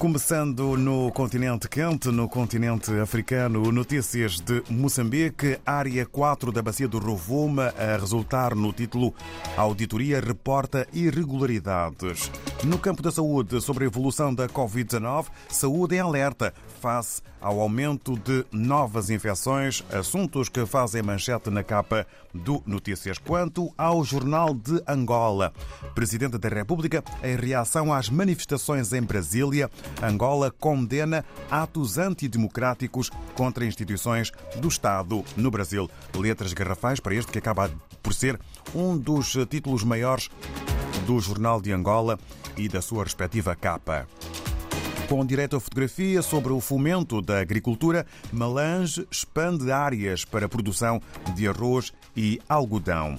Começando no continente quente, no continente africano, notícias de Moçambique, área 4 da Bacia do Rovuma, a resultar no título Auditoria reporta irregularidades. No campo da saúde, sobre a evolução da Covid-19, saúde em alerta face ao aumento de novas infecções, assuntos que fazem manchete na capa do Notícias. Quanto ao Jornal de Angola, Presidente da República, em reação às manifestações em Brasília, Angola condena atos antidemocráticos contra instituições do Estado no Brasil. Letras garrafais para este que acaba por ser um dos títulos maiores do Jornal de Angola e da sua respectiva capa. Com direito à fotografia sobre o fomento da agricultura, Malange expande áreas para a produção de arroz e algodão.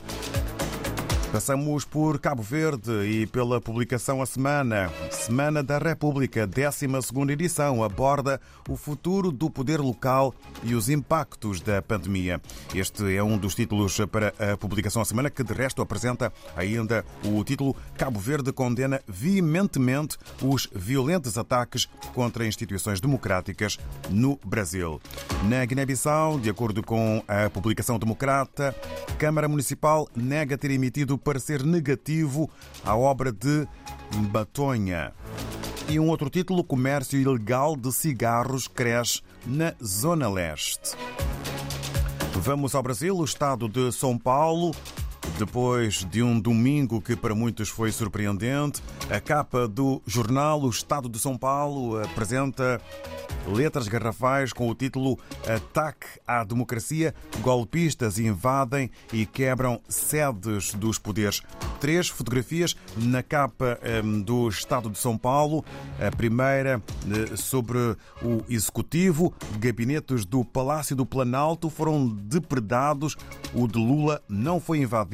Passamos por Cabo Verde e pela publicação A Semana. Semana da República, 12 edição, aborda o futuro do poder local e os impactos da pandemia. Este é um dos títulos para a publicação A Semana, que de resto apresenta ainda o título Cabo Verde condena veementemente os violentos ataques contra instituições democráticas no Brasil. Na Guiné-Bissau, de acordo com a publicação democrata, Câmara Municipal nega ter emitido parecer negativo à obra de Batonha. E um outro título: Comércio ilegal de cigarros cresce na Zona Leste. Vamos ao Brasil, o estado de São Paulo. Depois de um domingo que para muitos foi surpreendente, a capa do jornal O Estado de São Paulo apresenta letras garrafais com o título Ataque à Democracia. Golpistas invadem e quebram sedes dos poderes. Três fotografias na capa hum, do Estado de São Paulo. A primeira eh, sobre o Executivo. Gabinetes do Palácio do Planalto foram depredados. O de Lula não foi invadido.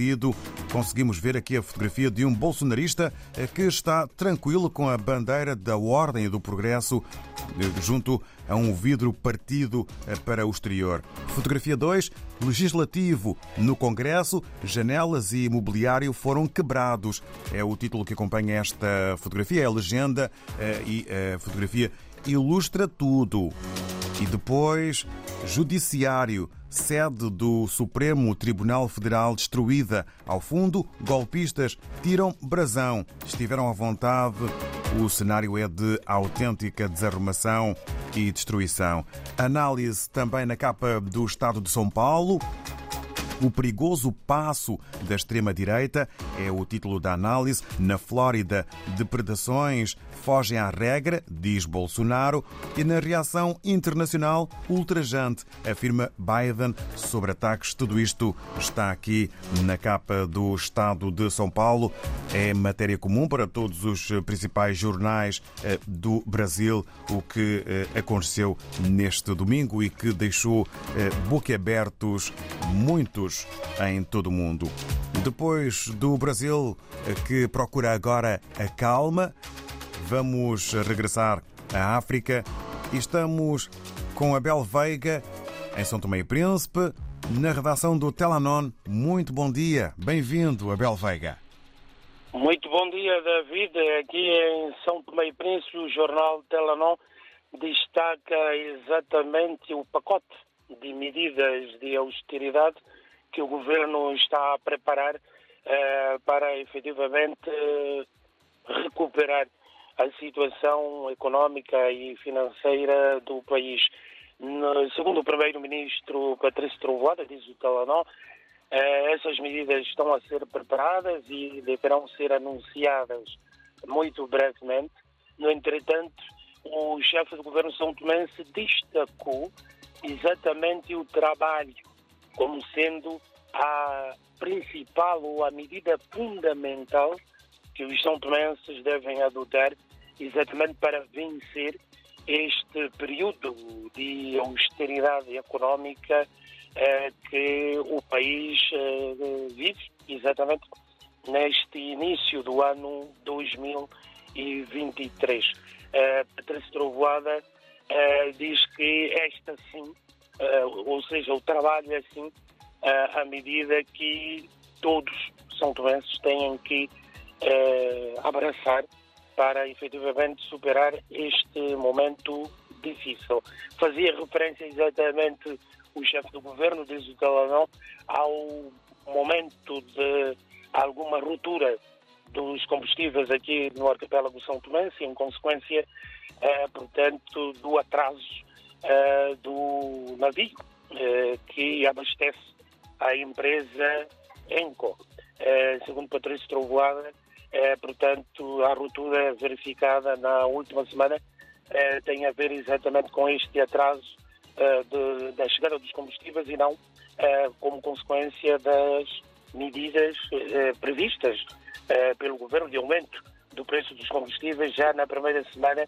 Conseguimos ver aqui a fotografia de um bolsonarista eh, que está tranquilo com a bandeira da Ordem e do Progresso eh, junto a um vidro partido para o exterior. Fotografia 2, Legislativo. No Congresso, janelas e imobiliário foram quebrados. É o título que acompanha esta fotografia, é a legenda e a fotografia ilustra tudo. E depois, Judiciário, sede do Supremo Tribunal Federal destruída. Ao fundo, golpistas tiram brasão. Estiveram à vontade. O cenário é de autêntica desarrumação e destruição. Análise também na capa do Estado de São Paulo. O perigoso passo da extrema-direita é o título da análise. Na Flórida, depredações fogem à regra, diz Bolsonaro, e na reação internacional ultrajante, afirma Biden sobre ataques. Tudo isto está aqui na capa do Estado de São Paulo. É matéria comum para todos os principais jornais do Brasil, o que aconteceu neste domingo e que deixou boquiabertos muitos em todo o mundo. Depois do Brasil, que procura agora a calma, vamos regressar à África e estamos com Abel Veiga, em São Tomé e Príncipe, na redação do Telanon. Muito bom dia, bem-vindo, Abel Veiga. Muito bom dia, David. Aqui em São Tomé e Príncipe, o jornal Telanon destaca exatamente o pacote de medidas de austeridade que o governo está a preparar uh, para efetivamente uh, recuperar a situação económica e financeira do país. No, segundo o primeiro-ministro Patrício Trovoada, diz o Talanó, uh, essas medidas estão a ser preparadas e deverão ser anunciadas muito brevemente. No entretanto, o chefe do governo São Tomé se destacou exatamente o trabalho como sendo a principal ou a medida fundamental que os são tomenses devem adotar exatamente para vencer este período de austeridade económica eh, que o país eh, vive, exatamente neste início do ano 2023. Eh, Patrícia Trovoada eh, diz que esta sim, ou seja, o trabalho é assim, à medida que todos são doenças têm que abraçar para efetivamente superar este momento difícil. Fazia referência exatamente o chefe do governo, diz o Talanão, ao momento de alguma ruptura dos combustíveis aqui no arquipélago São Tomé, em consequência, eh, portanto, do atraso eh, do navio eh, que abastece a empresa Enco. Eh, segundo Patrício Trovoada, portanto, a ruptura verificada na última semana tem a ver exatamente com este atraso de, da chegada dos combustíveis e não como consequência das medidas previstas pelo governo de aumento do preço dos combustíveis já na primeira semana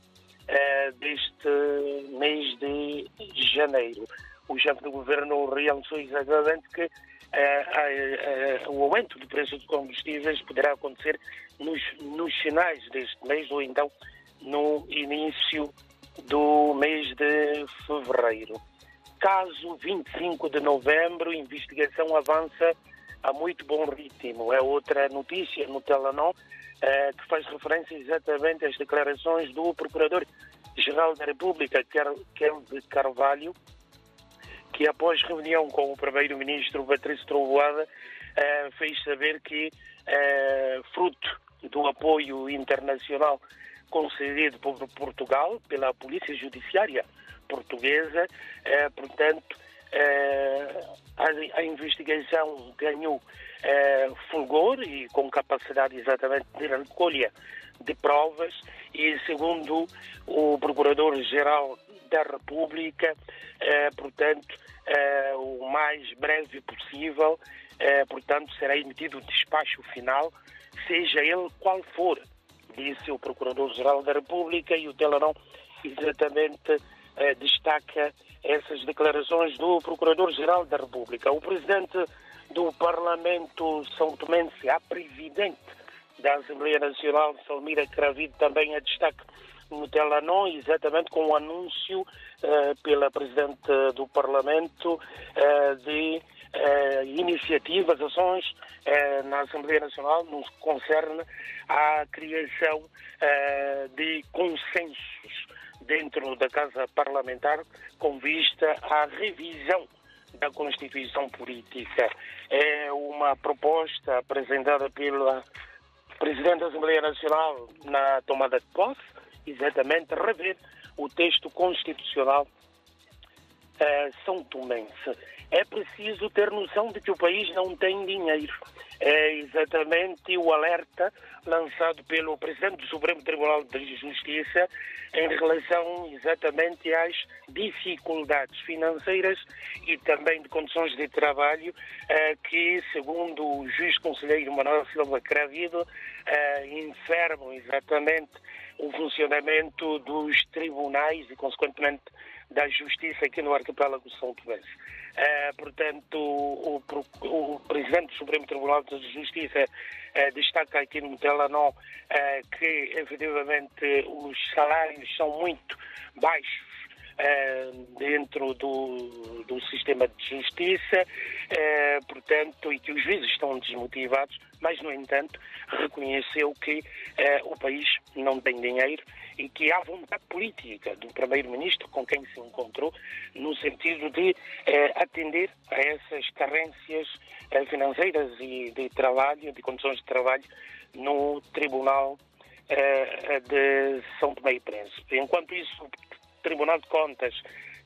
deste mês de janeiro. O chefe do governo realçou exatamente que o aumento do preço dos combustíveis poderá acontecer nos, nos finais deste mês ou então no início do mês de fevereiro. Caso 25 de novembro, investigação avança a muito bom ritmo. É outra notícia no Telenor eh, que faz referência exatamente às declarações do Procurador-Geral da República, Kelvin Carvalho, que após reunião com o Primeiro-Ministro Patrício Trovoada, eh, fez saber que, eh, fruto do apoio internacional concedido por Portugal pela Polícia Judiciária portuguesa. Portanto, a, a, investigação ganhou eh, fulgor e com capacidade exatamente de recolha de provas. E, segundo o Procurador-Geral da República, eh, portanto, eh, o mais breve possível, portanto, será emitido o despacho final, seja ele qual for disse o Procurador-Geral da República e o Telerão exatamente eh, destaca essas declarações do Procurador-Geral da República. O Presidente do Parlamento São Tomense, a Presidente da Assembleia Nacional, Salmira Cravido, também a destaque no Telanon, exatamente com o anúncio eh, pela Presidente do Parlamento eh, de eh, iniciativas, ações eh, na Assembleia Nacional no que concerne à criação eh, de consensos dentro da Casa Parlamentar com vista à revisão da Constituição Política. É uma proposta apresentada pela Presidente da Assembleia Nacional na tomada de posse, exatamente rever o texto constitucional uh, São Tomense é preciso ter noção de que o país não tem dinheiro. É exatamente o alerta lançado pelo Presidente do Supremo Tribunal de Justiça em relação exatamente às dificuldades financeiras e também de condições de trabalho eh, que, segundo o juiz conselheiro Manuel Silva Cravido, eh, enfermam exatamente o funcionamento dos tribunais e, consequentemente, da justiça aqui no arquipélago São Tomé. Uh, portanto, o, o, o, Presidente do Supremo Tribunal de Justiça uh, destaca aqui no Telenor uh, que, efetivamente, os salários são muito baixos dentro do, do sistema de justiça, portanto, e que os juízes estão desmotivados, mas, no entanto, reconheceu que o país não tem dinheiro e que há vontade política do Primeiro-Ministro com quem se encontrou, no sentido de eh, atender a essas carências eh, financeiras e de trabalho, de condições de trabalho, no Tribunal eh, de São Tomé e Príncipe. Enquanto isso, o Tribunal de Contas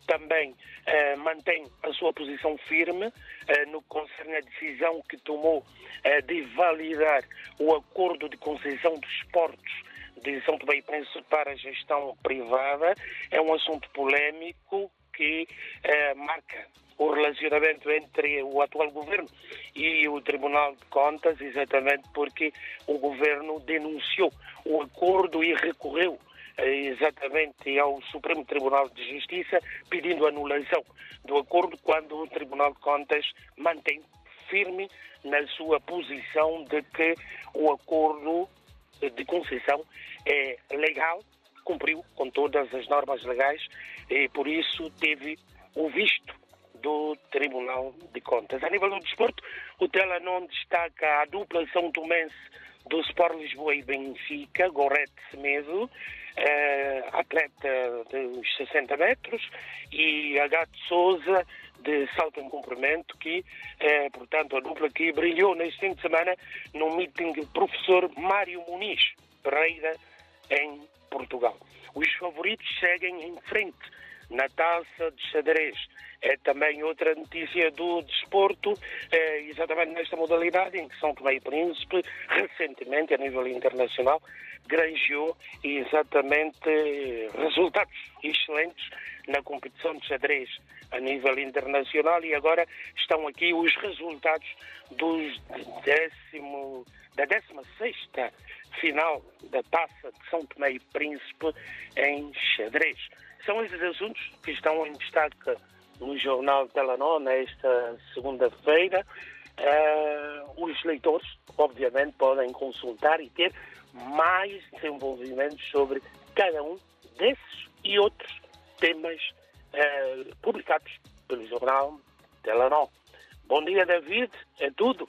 também eh, mantém a sua posição firme eh, no que concerne a decisão que tomou eh, de validar o acordo de concessão dos portos de São e Príncipe para a gestão privada. É um assunto polémico que eh, marca o relacionamento entre o atual governo e o Tribunal de Contas, exatamente porque o governo denunciou o acordo e recorreu eh, exatamente ao Supremo Tribunal de Justiça pedindo anulação do acordo quando o Tribunal de Contas mantém firme na sua posição de que o acordo de concessão é legal, cumpriu com todas as normas legais e por isso teve o visto do Tribunal de Contas. A nível do desporto, o Tela não destaca a dupla São Tomense do Sport Lisboa e Benfica, Gorete Semedo, uh, atleta dos 60 metros, e Agato Souza, de salto em comprimento, que, eh, portanto, a dupla que brilhou neste fim de semana no meeting do professor Mário Muniz Pereira, em Portugal. Os favoritos seguem em frente na taça de xadrez. É também outra notícia do desporto, é, exatamente nesta modalidade, em que São Tomé e Príncipe, recentemente, a nível internacional, granjeou exatamente resultados excelentes na competição de xadrez a nível internacional e agora estão aqui os resultados dos décimo, da 16 final da Taça de São Tomé e Príncipe em xadrez. São esses assuntos que estão em destaque no jornal Telenor nesta segunda-feira. Uh, os leitores, obviamente, podem consultar e ter mais desenvolvimentos sobre cada um desses e outros temas uh, publicados pelo jornal Telenor. Bom dia, David. É tudo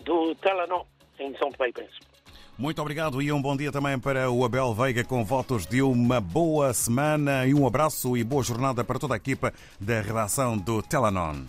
do Telenor em São Tomé e Príncipe. Muito obrigado e um bom dia também para o Abel Veiga com votos de uma boa semana e um abraço e boa jornada para toda a equipa da redação do Telanon.